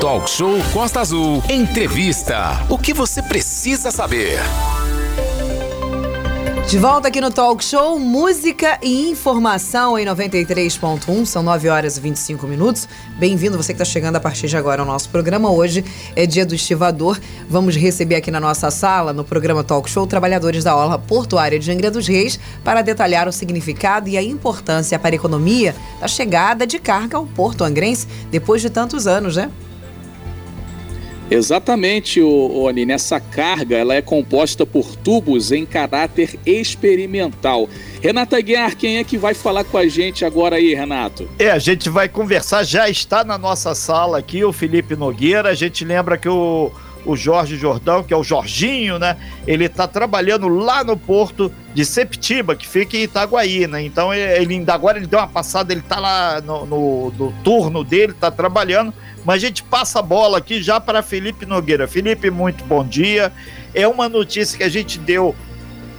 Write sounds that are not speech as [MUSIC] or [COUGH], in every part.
Talk Show Costa Azul. Entrevista. O que você precisa saber? De volta aqui no Talk Show, música e informação em 93.1, são 9 horas e 25 minutos. Bem-vindo, você que está chegando a partir de agora ao nosso programa. Hoje é dia do estivador. Vamos receber aqui na nossa sala, no programa Talk Show, trabalhadores da Orla Portuária de Angra dos Reis para detalhar o significado e a importância para a economia da chegada de carga ao Porto Angrense depois de tantos anos, né? Exatamente, o, o Aline. Essa carga ela é composta por tubos em caráter experimental. Renata Guiar, quem é que vai falar com a gente agora aí, Renato? É, a gente vai conversar, já está na nossa sala aqui o Felipe Nogueira. A gente lembra que o, o Jorge Jordão, que é o Jorginho, né? Ele está trabalhando lá no porto de Septiba, que fica em Itaguaí, né? Então ele ainda agora ele deu uma passada, ele está lá no, no, no turno dele, está trabalhando mas a gente passa a bola aqui já para Felipe Nogueira. Felipe, muito bom dia. É uma notícia que a gente deu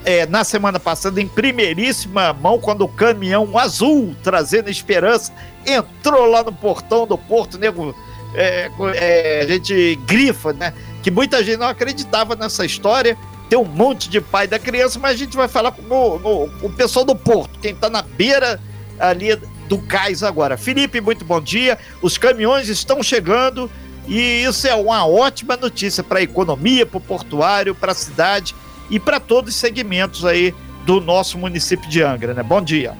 é, na semana passada em primeiríssima mão, quando o caminhão azul, trazendo esperança, entrou lá no portão do Porto, nego. É, é, a gente grifa, né? Que muita gente não acreditava nessa história. Tem um monte de pai da criança, mas a gente vai falar com o, o pessoal do Porto, quem está na beira ali do cais agora. Felipe, muito bom dia. Os caminhões estão chegando e isso é uma ótima notícia para a economia, para o portuário, para a cidade e para todos os segmentos aí do nosso município de Angra, né? Bom dia.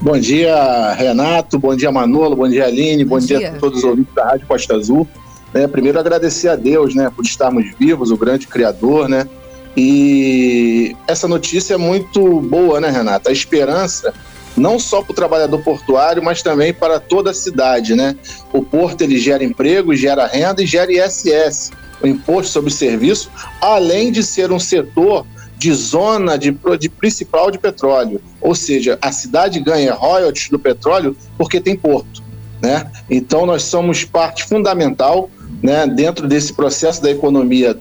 Bom dia, Renato. Bom dia, Manolo. Bom dia, Aline. Bom, bom dia. dia. a todos os ouvintes da Rádio Costa Azul. É, primeiro, agradecer a Deus, né, por estarmos vivos, o grande Criador, né? E essa notícia é muito boa, né, Renato? A esperança não só para o trabalhador portuário, mas também para toda a cidade, né? O porto ele gera emprego, gera renda e gera ISS, o imposto sobre serviço, além de ser um setor de zona de, de principal de petróleo, ou seja, a cidade ganha royalties do petróleo porque tem porto, né? Então nós somos parte fundamental, né, dentro desse processo da economia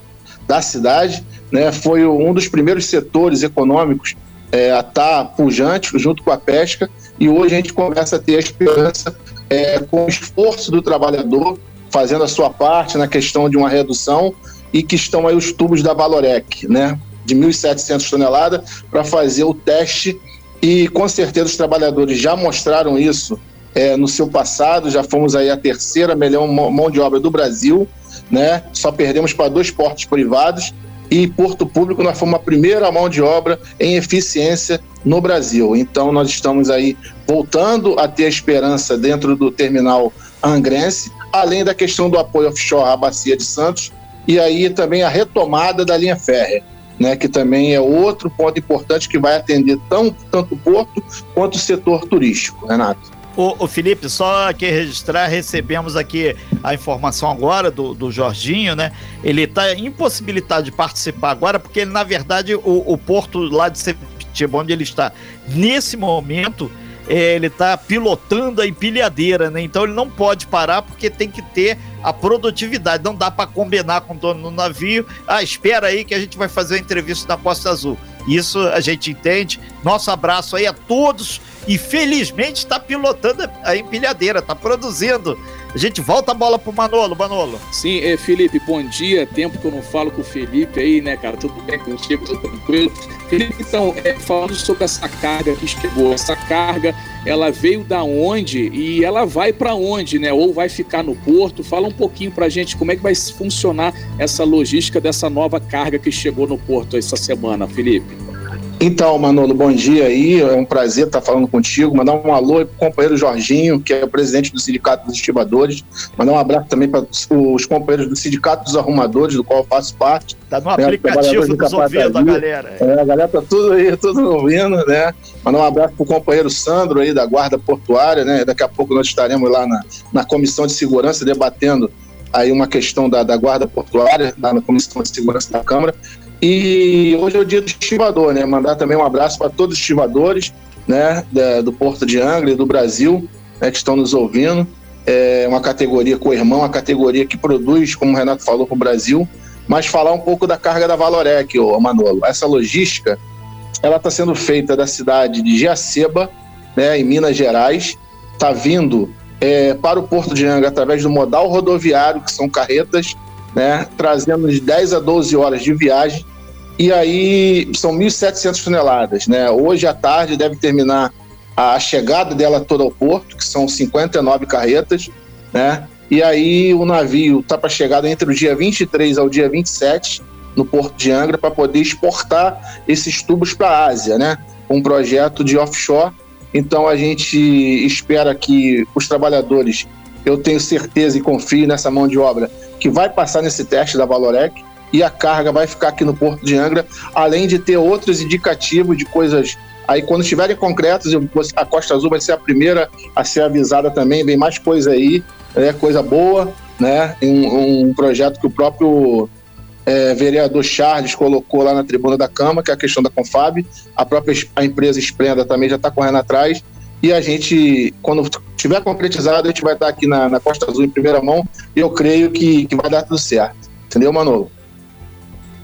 da cidade, né? Foi um dos primeiros setores econômicos é, a estar tá pujante junto com a pesca e hoje a gente começa a ter a esperança é, com o esforço do trabalhador fazendo a sua parte na questão de uma redução e que estão aí os tubos da Valorec, né, de 1.700 toneladas para fazer o teste e com certeza os trabalhadores já mostraram isso é, no seu passado, já fomos aí a terceira melhor mão de obra do Brasil, né? Só perdemos para dois portos privados e Porto Público nós fomos a primeira mão de obra em eficiência no Brasil. Então nós estamos aí voltando a ter esperança dentro do terminal angrense, além da questão do apoio offshore à bacia de Santos e aí também a retomada da linha férrea. Né, que também é outro ponto importante que vai atender tão, tanto o porto quanto o setor turístico, Renato. O, Felipe, só aqui registrar, recebemos aqui a informação agora do, do Jorginho, né? Ele está impossibilitado de participar agora, porque ele, na verdade, o, o porto lá de Sepetiba, onde ele está, nesse momento, é, ele está pilotando a empilhadeira, né? Então ele não pode parar porque tem que ter a produtividade. Não dá para combinar com o dono do navio. Ah, espera aí que a gente vai fazer a entrevista na Costa Azul. Isso a gente entende. Nosso abraço aí a todos e felizmente está pilotando a empilhadeira, está produzindo. A gente volta a bola pro Manolo, Manolo. Sim, é, Felipe, bom dia. Tempo que eu não falo com o Felipe aí, né, cara? Tudo bem contigo, tudo tranquilo. Felipe, então, é, falando sobre essa carga que chegou, essa carga, ela veio da onde e ela vai para onde, né? Ou vai ficar no porto? Fala um pouquinho pra gente como é que vai funcionar essa logística dessa nova carga que chegou no porto essa semana, Felipe. Então, Manolo, bom dia aí. É um prazer estar falando contigo. Mandar um alô para o companheiro Jorginho, que é o presidente do Sindicato dos Estivadores. Mandar um abraço também para os companheiros do Sindicato dos Arrumadores, do qual eu faço parte. Está no né, aplicativo dos ouvindo a galera. É, a galera tá tudo aí, tudo ouvindo, né? Mandar um abraço para o companheiro Sandro aí da Guarda Portuária, né? Daqui a pouco nós estaremos lá na, na Comissão de Segurança debatendo aí uma questão da, da Guarda Portuária, lá na Comissão de Segurança da Câmara. E hoje é o dia do estivador, né? Mandar também um abraço para todos os estivadores, né? Da, do Porto de Angra e do Brasil, né? Que estão nos ouvindo. É uma categoria com irmão, uma categoria que produz, como o Renato falou, para o Brasil. Mas falar um pouco da carga da Valorec, ô Manolo. Essa logística, ela está sendo feita da cidade de Giaceba, né? Em Minas Gerais. Está vindo é, para o Porto de Angra através do modal rodoviário, que são carretas, né, trazendo de 10 a 12 horas de viagem. E aí são 1.700 toneladas. Né? Hoje à tarde deve terminar a chegada dela toda ao porto, que são 59 carretas. Né? E aí o navio está para chegada entre o dia 23 ao dia 27 no Porto de Angra para poder exportar esses tubos para a Ásia, né? Um projeto de offshore. Então a gente espera que os trabalhadores, eu tenho certeza e confio nessa mão de obra, que vai passar nesse teste da Valorec e a carga vai ficar aqui no Porto de Angra, além de ter outros indicativos de coisas. Aí, quando estiverem concretos, a Costa Azul vai ser a primeira a ser avisada também. Vem mais coisa aí, é coisa boa, né? Um, um projeto que o próprio é, vereador Charles colocou lá na tribuna da Câmara, que é a questão da Confab. A própria a empresa Esplenda também já está correndo atrás. E a gente, quando tiver concretizado, a gente vai estar aqui na, na Costa Azul em primeira mão. E eu creio que, que vai dar tudo certo. Entendeu, Manolo?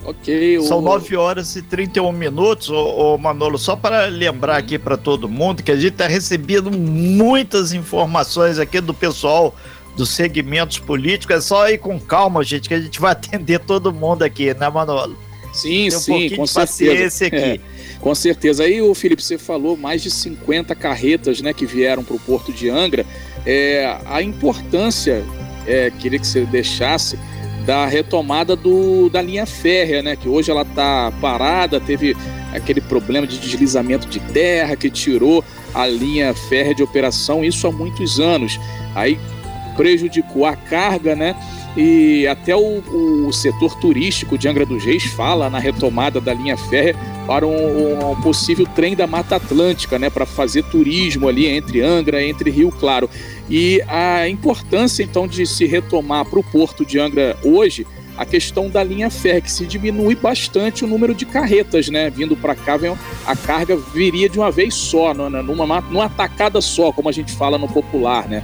Ok. São 9 horas e 31 minutos, ô, ô Manolo. Só para lembrar aqui para todo mundo que a gente está recebendo muitas informações aqui do pessoal dos segmentos políticos. É só ir com calma, gente, que a gente vai [LAUGHS] atender todo mundo aqui, né, Manolo? Sim, um sim, com certeza. Aqui. É, com certeza. Aí, o Felipe, você falou mais de 50 carretas né, que vieram para o Porto de Angra. É, a importância, é, queria que você deixasse, da retomada do, da linha férrea, né? Que hoje ela está parada, teve aquele problema de deslizamento de terra que tirou a linha férrea de operação, isso há muitos anos. Aí prejudicou a carga, né? E até o, o setor turístico de Angra dos Reis fala na retomada da linha férrea para um, um possível trem da Mata Atlântica, né? Para fazer turismo ali entre Angra, entre Rio Claro. E a importância então de se retomar para o porto de Angra hoje a questão da linha férrea, que se diminui bastante o número de carretas, né? Vindo para cá, a carga viria de uma vez só, numa, numa tacada só, como a gente fala no popular, né?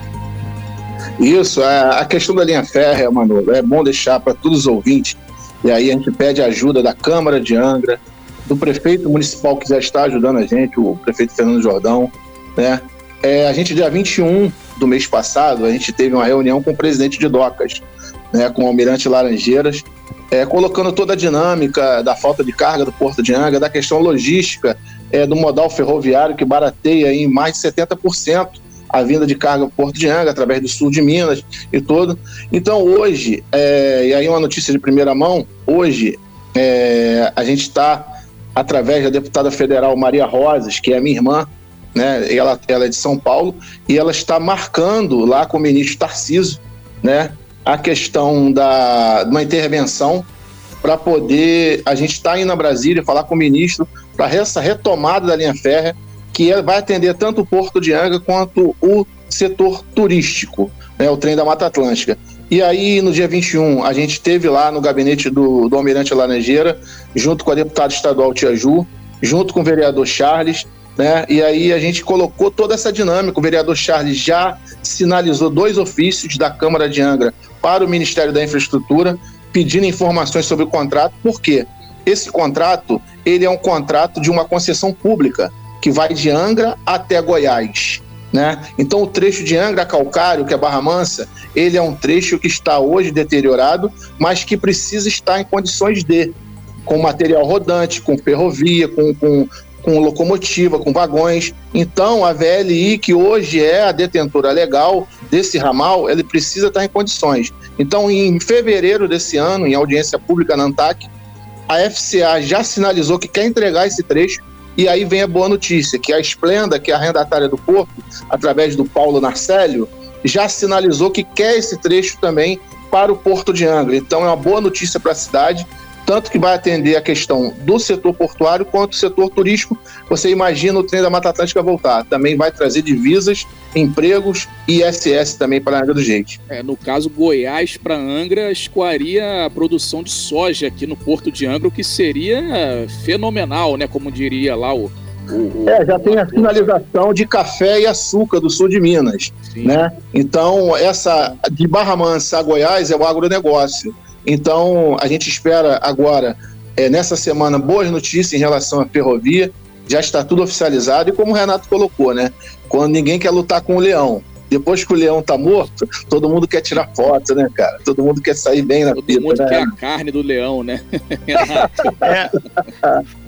Isso, a, a questão da linha férrea, Manolo, é bom deixar para todos os ouvintes, e aí a gente pede ajuda da Câmara de Angra, do prefeito municipal que já está ajudando a gente, o prefeito Fernando Jordão, né? É, a gente, dia 21 do mês passado, a gente teve uma reunião com o presidente de Docas, né, com o Almirante Laranjeiras, é, colocando toda a dinâmica da falta de carga do Porto de Angra, da questão logística é, do modal ferroviário que barateia em mais de 70% a vinda de carga para Porto de Angra, através do sul de Minas e tudo. Então, hoje, é, e aí uma notícia de primeira mão, hoje é, a gente está, através da deputada federal Maria Rosas, que é minha irmã, né, ela, ela é de São Paulo, e ela está marcando lá com o ministro Tarciso, né, a questão da, uma intervenção para poder a gente estar tá indo a Brasília falar com o ministro para essa retomada da linha férrea que é, vai atender tanto o Porto de Angra quanto o setor turístico, né, o trem da Mata Atlântica. E aí, no dia 21, a gente esteve lá no gabinete do, do Almirante Laranjeira, junto com a deputada estadual Tia Ju, junto com o vereador Charles, né? E aí a gente colocou toda essa dinâmica. O vereador Charles já sinalizou dois ofícios da Câmara de Angra para o Ministério da Infraestrutura, pedindo informações sobre o contrato. Por quê? Esse contrato, ele é um contrato de uma concessão pública que vai de Angra até Goiás. Né? Então o trecho de Angra Calcário, que é Barra Mansa, ele é um trecho que está hoje deteriorado, mas que precisa estar em condições de, com material rodante, com ferrovia, com, com, com locomotiva, com vagões. Então a VLI, que hoje é a detentora legal desse ramal, ele precisa estar em condições. Então em fevereiro desse ano, em audiência pública na ANTAC, a FCA já sinalizou que quer entregar esse trecho e aí vem a boa notícia, que a Esplenda, que é a arrendatária do Porto, através do Paulo Narcélio, já sinalizou que quer esse trecho também para o Porto de Angra. Então é uma boa notícia para a cidade tanto que vai atender a questão do setor portuário quanto do setor turístico. Você imagina o trem da Mata Atlântica voltar. Também vai trazer divisas, empregos e ISS também para a Angra do Jeito. É, no caso, Goiás para Angra escoaria a produção de soja aqui no Porto de Angra, o que seria fenomenal, né? Como diria lá o, o, é, já tem a finalização de café e açúcar do sul de Minas, Sim. né? Então, essa de Barra Mansa a Goiás é o agronegócio. Então, a gente espera agora, é, nessa semana, boas notícias em relação à ferrovia. Já está tudo oficializado e como o Renato colocou, né? Quando ninguém quer lutar com o leão, Depois que o leão tá morto, todo mundo quer tirar foto, né, cara? Todo mundo quer sair bem na todo Todo mundo né? quer a carne do leão, né? [LAUGHS] é,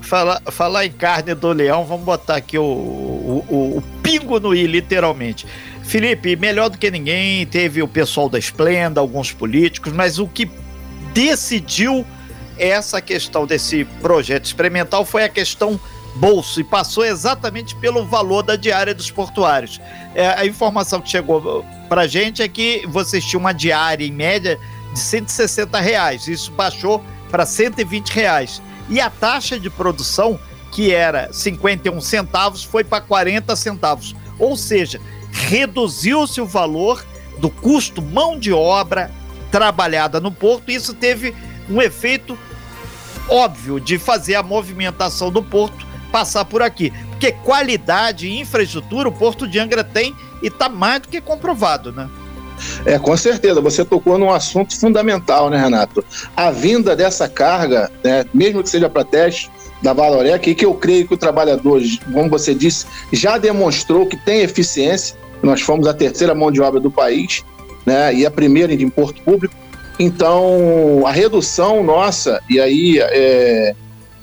falar, falar em carne do leão, vamos botar aqui o, o, o, o pingo no i, literalmente. Felipe, melhor do que ninguém, teve o pessoal da Esplenda, alguns políticos, mas o que decidiu essa questão desse projeto experimental foi a questão bolso e passou exatamente pelo valor da diária dos portuários. É, a informação que chegou para gente é que vocês tinham uma diária em média de 160 reais, isso baixou para 120 reais. E a taxa de produção, que era 51 centavos, foi para 40 centavos. Ou seja, reduziu-se o valor do custo mão de obra trabalhada no porto, e isso teve um efeito óbvio de fazer a movimentação do porto passar por aqui. Porque qualidade e infraestrutura o Porto de Angra tem e está mais do que comprovado, né? É, com certeza. Você tocou num assunto fundamental, né, Renato? A vinda dessa carga, né, mesmo que seja para teste da Valorec, e que eu creio que o trabalhador, como você disse, já demonstrou que tem eficiência. Nós fomos a terceira mão de obra do país, né, e a primeira em porto público. Então, a redução nossa, e aí é,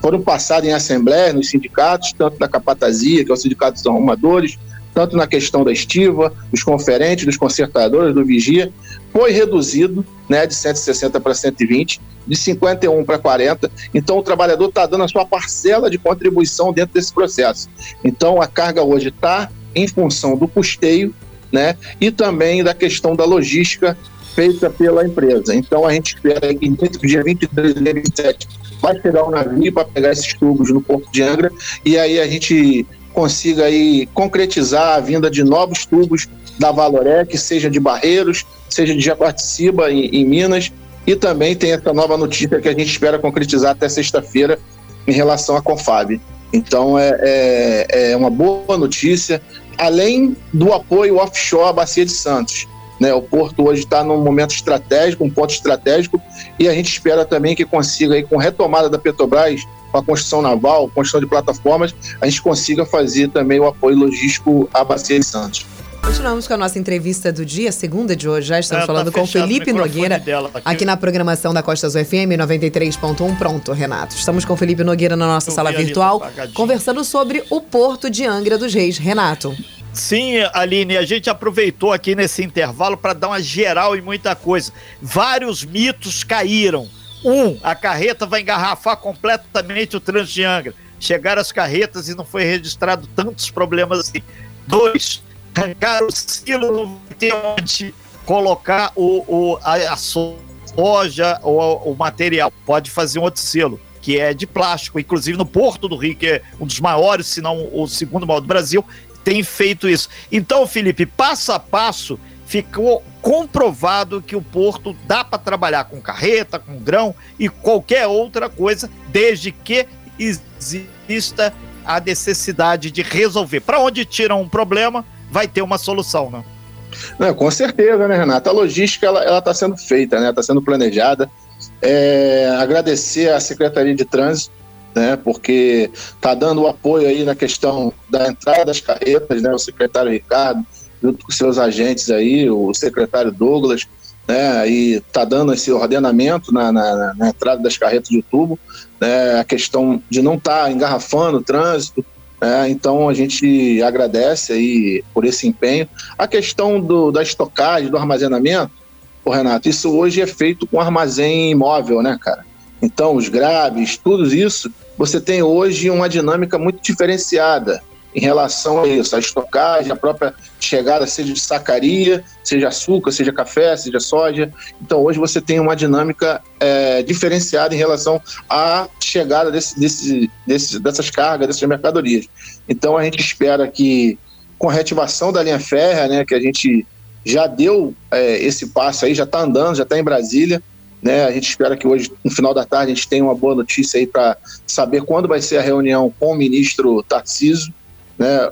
foram passados em assembleia nos sindicatos, tanto da capatazia, que é o sindicato dos arrumadores, tanto na questão da estiva, dos conferentes, dos consertadores, do vigia, foi reduzido né, de 160 para 120, de 51 para 40. Então, o trabalhador está dando a sua parcela de contribuição dentro desse processo. Então, a carga hoje está em função do custeio né, e também da questão da logística feita pela empresa. Então, a gente espera que, entre o dia 23 e 27, vai chegar um navio para pegar esses tubos no Porto de Angra e aí a gente consiga aí concretizar a vinda de novos tubos da Valorec, seja de Barreiros, seja de Jaguarticiba em, em Minas, e também tem essa nova notícia que a gente espera concretizar até sexta-feira em relação à Confab. Então é, é, é, uma boa notícia, além do apoio offshore à Bacia de Santos. Né? O Porto hoje está num momento estratégico, um ponto estratégico, e a gente espera também que consiga, aí, com retomada da Petrobras, com a construção naval, construção de plataformas, a gente consiga fazer também o apoio logístico à Bacia de Santos. Continuamos com a nossa entrevista do dia, segunda de hoje. Já estamos é, tá falando com Felipe Nogueira, aqui. aqui. na programação da Costa Azul FM 93.1. Pronto, Renato. Estamos com Felipe Nogueira na nossa Eu sala virtual, conversando sobre o Porto de Angra dos Reis. Renato. Sim, Aline, a gente aproveitou aqui nesse intervalo para dar uma geral em muita coisa. Vários mitos caíram. Um, a carreta vai engarrafar completamente o trânsito de Angra. Chegaram as carretas e não foi registrado tantos problemas assim. Dois, arrancaram o silo, não vai ter onde colocar o, o, a, a soja ou o material. Pode fazer um outro selo que é de plástico, inclusive no Porto do Rio, que é um dos maiores, se não o segundo maior do Brasil, tem feito isso. Então, Felipe, passo a passo, ficou comprovado que o porto dá para trabalhar com carreta, com grão e qualquer outra coisa, desde que exista a necessidade de resolver. Para onde tiram um problema, vai ter uma solução, né? Não, com certeza, né, Renata? A logística ela está sendo feita, né? Está sendo planejada. É, agradecer à Secretaria de Trânsito né, porque está dando o apoio aí na questão da entrada das carretas, né, o secretário Ricardo, junto com seus agentes aí, o secretário Douglas, né, e está dando esse ordenamento na, na, na, entrada das carretas de tubo, né, a questão de não estar tá engarrafando o trânsito, né, então a gente agradece aí por esse empenho. A questão do, da estocagem, do armazenamento, o Renato, isso hoje é feito com armazém imóvel, né, cara? Então, os graves, tudo isso você tem hoje uma dinâmica muito diferenciada em relação a isso, a estocagem, a própria chegada, seja de sacaria, seja açúcar, seja café, seja soja. Então, hoje você tem uma dinâmica é, diferenciada em relação à chegada desse, desse, desse, dessas cargas, dessas mercadorias. Então, a gente espera que, com a reativação da linha férrea, né, que a gente já deu é, esse passo aí, já está andando, já está em Brasília, né? A gente espera que hoje, no final da tarde, a gente tenha uma boa notícia aí para saber quando vai ser a reunião com o ministro Tarcísio, né?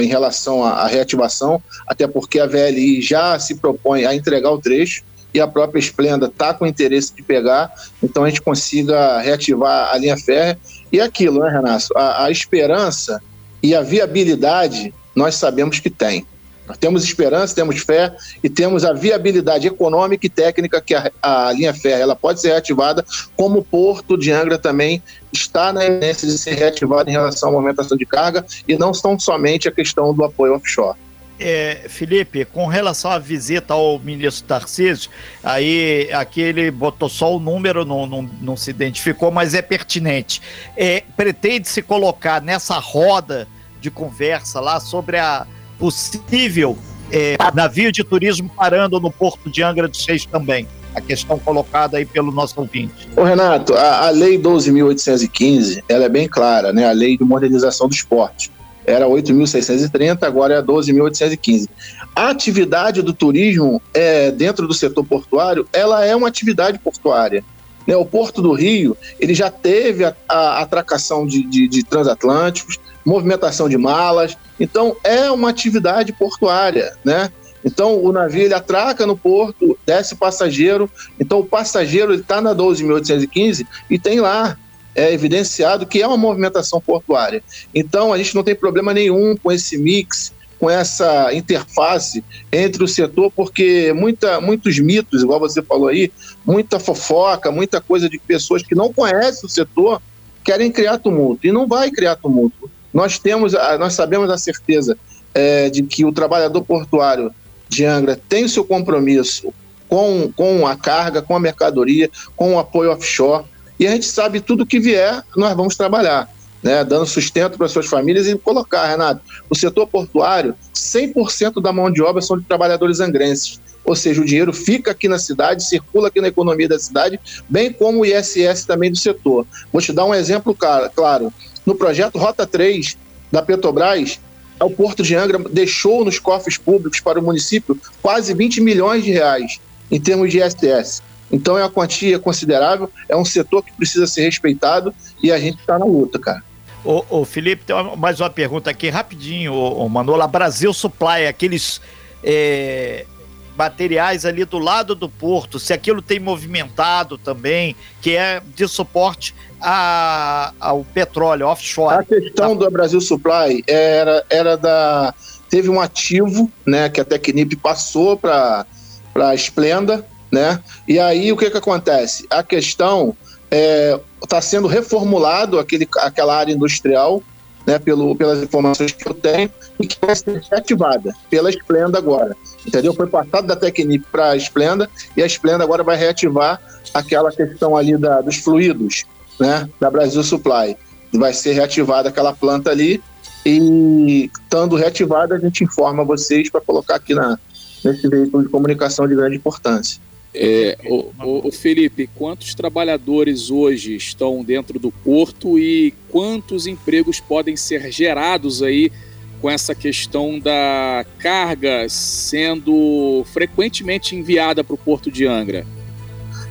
em relação à, reativação, até porque a VLI já se propõe a entregar o trecho e a própria Esplenda está com interesse de pegar, então a gente consiga reativar a linha férrea. E aquilo, né, Renato? A, a esperança e a viabilidade nós sabemos que tem. Nós temos esperança, temos fé e temos a viabilidade econômica e técnica que a, a linha férrea ela pode ser reativada, como o Porto de Angra também está na evidência de ser reativado em relação à movimentação de carga e não tão somente a questão do apoio offshore. É, Felipe, com relação à visita ao ministro Tarcísio, aí aqui ele botou só o número, não, não, não se identificou, mas é pertinente. É, pretende se colocar nessa roda de conversa lá sobre a possível é, navio de turismo parando no porto de Angra dos Reis também. A questão colocada aí pelo nosso ouvinte. Ô Renato, a, a lei 12.815, ela é bem clara, né? A lei de modernização do esporte era 8.630, agora é 12.815. A atividade do turismo é, dentro do setor portuário, ela é uma atividade portuária. Né? O Porto do Rio, ele já teve a, a atracação de, de, de transatlânticos, movimentação de malas, então é uma atividade portuária, né? Então o navio ele atraca no porto, desce passageiro, então o passageiro está na 12.815 e tem lá é evidenciado que é uma movimentação portuária. Então, a gente não tem problema nenhum com esse mix, com essa interface entre o setor, porque muita, muitos mitos, igual você falou aí, muita fofoca, muita coisa de pessoas que não conhecem o setor querem criar tumulto. E não vai criar tumulto. Nós temos, nós sabemos a certeza é, de que o trabalhador portuário de Angra tem o seu compromisso com, com a carga, com a mercadoria, com o apoio offshore e a gente sabe tudo que vier, nós vamos trabalhar, né, dando sustento para suas famílias e colocar, Renato, o setor portuário, 100% da mão de obra são de trabalhadores angrenses. Ou seja, o dinheiro fica aqui na cidade, circula aqui na economia da cidade, bem como o ISS também do setor. Vou te dar um exemplo claro. No projeto Rota 3 da Petrobras, o Porto de Angra deixou nos cofres públicos para o município quase 20 milhões de reais em termos de ISS. Então é uma quantia considerável, é um setor que precisa ser respeitado e a gente está na luta, cara. Ô, ô, Felipe, tem mais uma pergunta aqui, rapidinho, ô, ô Manola. Brasil Supply, aqueles é, materiais ali do lado do porto, se aquilo tem movimentado também, que é de suporte a, ao petróleo offshore. A questão tá? do Brasil Supply era, era da. Teve um ativo, né, que a Tecnip passou para a Splenda, né? E aí o que, que acontece? A questão está é, tá sendo reformulado aquele, aquela área industrial, né, pelo, pelas informações que eu tenho, e que vai ser reativada pela Splenda agora. Entendeu? Foi passado da Tecnip para a Splenda e a Splenda agora vai reativar aquela questão ali da, dos fluidos, né, da Brasil Supply. Vai ser reativada aquela planta ali e, estando reativada, a gente informa vocês para colocar aqui na, nesse veículo de comunicação de grande importância. É, o, o, o, Felipe, quantos trabalhadores hoje estão dentro do porto e quantos empregos podem ser gerados aí com essa questão da carga sendo frequentemente enviada para o porto de Angra?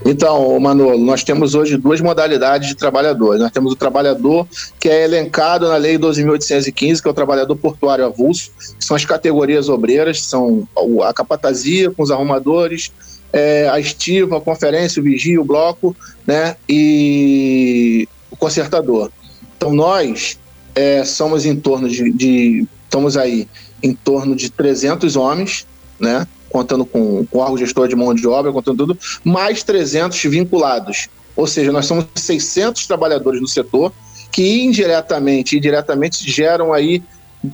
Então, Manolo, nós temos hoje duas modalidades de trabalhadores. Nós temos o trabalhador que é elencado na Lei 12.815, que é o trabalhador portuário avulso, que são as categorias obreiras, são a capatazia com os arrumadores, é, a estiva, a conferência, o vigia, o bloco, né, e o consertador. Então nós é, somos em torno de, de, estamos aí em torno de 300 homens, né, contando com, com o órgão gestor de mão de obra, contando tudo, mais 300 vinculados. Ou seja, nós somos 600 trabalhadores no setor que indiretamente e diretamente geram aí,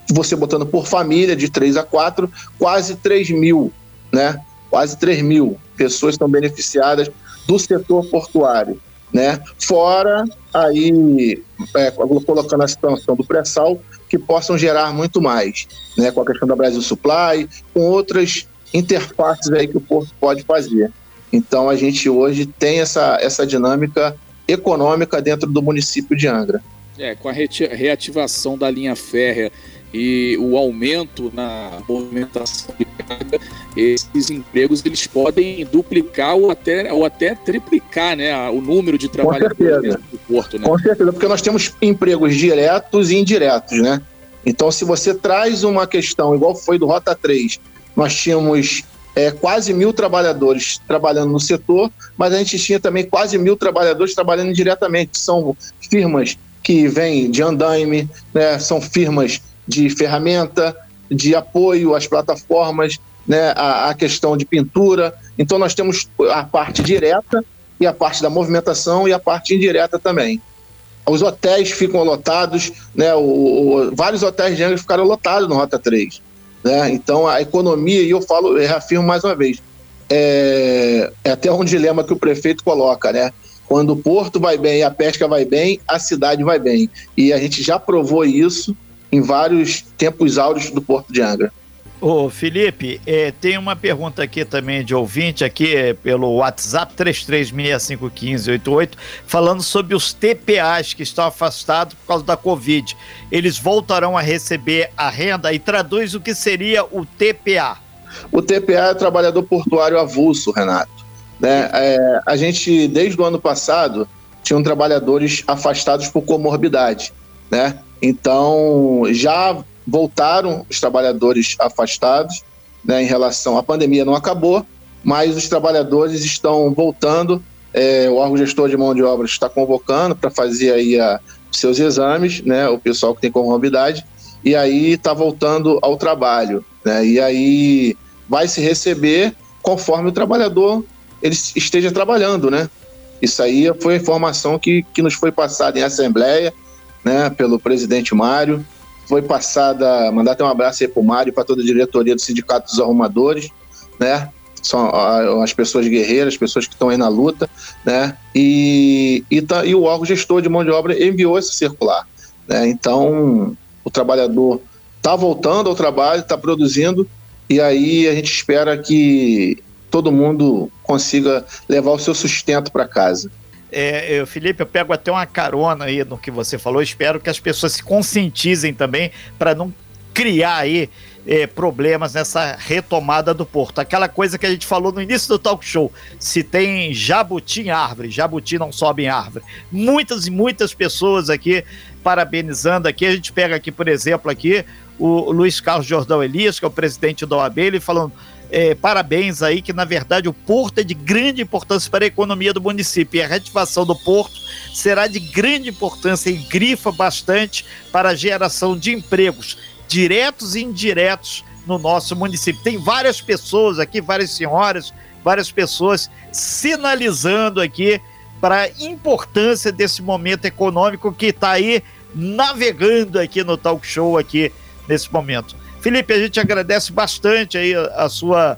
você botando por família, de 3 a 4, quase 3 mil, né? Quase 3 mil pessoas estão beneficiadas do setor portuário, né? Fora aí é, colocando a situação do pré-sal que possam gerar muito mais, né? Com a questão da Brasil Supply, com outras interfaces aí que o porto pode fazer. Então a gente hoje tem essa, essa dinâmica econômica dentro do município de Angra. É, com a reativação da linha férrea e o aumento na movimentação de carga, esses empregos eles podem duplicar ou até, ou até triplicar né, o número de trabalhadores do porto. Né? Com certeza, porque nós temos empregos diretos e indiretos, né? Então, se você traz uma questão, igual foi do Rota 3, nós tínhamos é, quase mil trabalhadores trabalhando no setor, mas a gente tinha também quase mil trabalhadores trabalhando diretamente. São firmas que vêm de andaime, né, são firmas de ferramenta, de apoio às plataformas, né, a, a questão de pintura. Então nós temos a parte direta e a parte da movimentação e a parte indireta também. Os hotéis ficam lotados, né, o, o, vários hotéis de Angra ficaram lotados no Rota 3. Né? Então a economia, e eu falo, eu reafirmo mais uma vez, é, é até um dilema que o prefeito coloca, né? Quando o porto vai bem, a pesca vai bem, a cidade vai bem. E a gente já provou isso em vários tempos áureos do Porto de Angra. Ô Felipe, é, tem uma pergunta aqui também de ouvinte aqui é, pelo WhatsApp 33651588 falando sobre os TPAs que estão afastados por causa da Covid. Eles voltarão a receber a renda e traduz o que seria o TPA. O TPA é o trabalhador portuário avulso, Renato. Né? É, a gente, desde o ano passado, tinham trabalhadores afastados por comorbidade. Né? Então, já voltaram os trabalhadores afastados né, em relação à pandemia, não acabou, mas os trabalhadores estão voltando. É, o órgão gestor de mão de obra está convocando para fazer aí a, seus exames, né, o pessoal que tem comorbidade, e aí está voltando ao trabalho. Né, e aí vai se receber conforme o trabalhador ele esteja trabalhando, né? Isso aí foi a informação que, que nos foi passada em assembleia, né, pelo presidente Mário, foi passada, mandar até um abraço aí para o Mário para toda a diretoria do Sindicato dos Arrumadores, né? São as pessoas guerreiras, as pessoas que estão aí na luta, né? E, e, tá, e o órgão gestor de mão de obra enviou esse circular, né? Então, o trabalhador está voltando ao trabalho, está produzindo, e aí a gente espera que todo mundo consiga levar o seu sustento para casa. É, eu, Felipe, eu pego até uma carona aí no que você falou. Espero que as pessoas se conscientizem também para não criar aí é, problemas nessa retomada do porto. Aquela coisa que a gente falou no início do talk show: se tem jabuti em árvore, jabuti não sobe em árvore. Muitas e muitas pessoas aqui parabenizando aqui. A gente pega aqui, por exemplo, aqui o Luiz Carlos Jordão Elias, que é o presidente da OAB, ele falando é, parabéns aí, que na verdade o porto é de grande importância para a economia do município e a reativação do porto será de grande importância e grifa bastante para a geração de empregos diretos e indiretos no nosso município. Tem várias pessoas aqui, várias senhoras, várias pessoas sinalizando aqui para a importância desse momento econômico que está aí navegando aqui no talk show aqui nesse momento. Felipe, a gente agradece bastante aí a, sua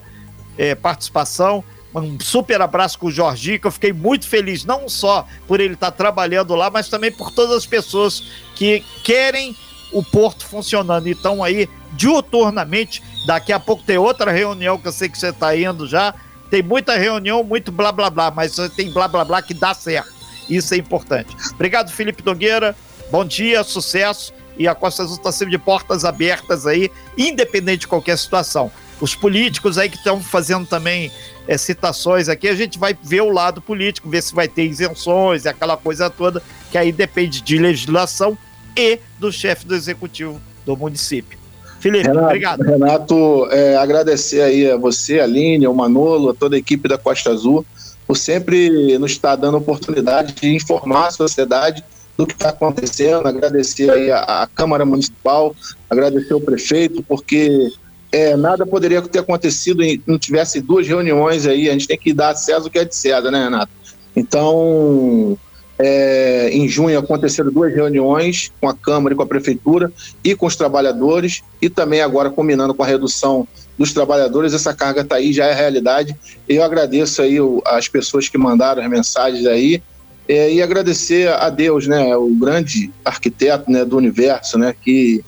é, participação. Um super abraço com o Jorginho, que eu fiquei muito feliz, não só por ele estar trabalhando lá, mas também por todas as pessoas que querem o porto funcionando. Então aí, diuturnamente, daqui a pouco tem outra reunião que eu sei que você está indo já. Tem muita reunião, muito blá blá blá, mas tem blá blá blá que dá certo. Isso é importante. Obrigado, Felipe Nogueira. Bom dia, sucesso e a Costa Azul está sempre de portas abertas aí, independente de qualquer situação. Os políticos aí que estão fazendo também é, citações aqui, a gente vai ver o lado político, ver se vai ter isenções e aquela coisa toda, que aí depende de legislação e do chefe do executivo do município. Felipe, Renato, obrigado. Renato, é, agradecer aí a você, a Aline, ao Manolo, a toda a equipe da Costa Azul, por sempre nos estar dando oportunidade de informar a sociedade do que está acontecendo, agradecer aí a, a, Câmara Municipal, agradecer o prefeito, porque é, nada poderia ter acontecido e não tivesse duas reuniões aí, a gente tem que dar a César o que é de César, né, Renato? Então, é, em junho aconteceram duas reuniões com a Câmara e com a Prefeitura e com os trabalhadores, e também agora combinando com a redução dos trabalhadores, essa carga está aí, já é realidade. Eu agradeço aí as pessoas que mandaram as mensagens aí, é, e agradecer a Deus, né, o grande arquiteto né, do universo, né, que,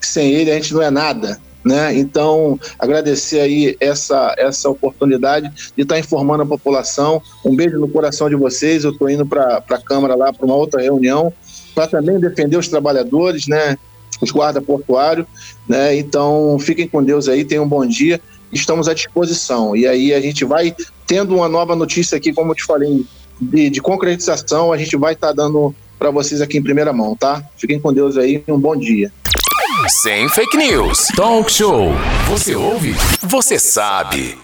que sem ele a gente não é nada, né? Então, agradecer aí essa, essa oportunidade de estar informando a população. Um beijo no coração de vocês. Eu estou indo para a Câmara lá para uma outra reunião para também defender os trabalhadores, né? Os guarda portuários, né? Então, fiquem com Deus aí, tenham um bom dia. Estamos à disposição. E aí a gente vai tendo uma nova notícia aqui, como eu te falei de, de concretização a gente vai estar tá dando para vocês aqui em primeira mão, tá? Fiquem com Deus aí e um bom dia. Sem fake news. Talk show. Você ouve? Você sabe.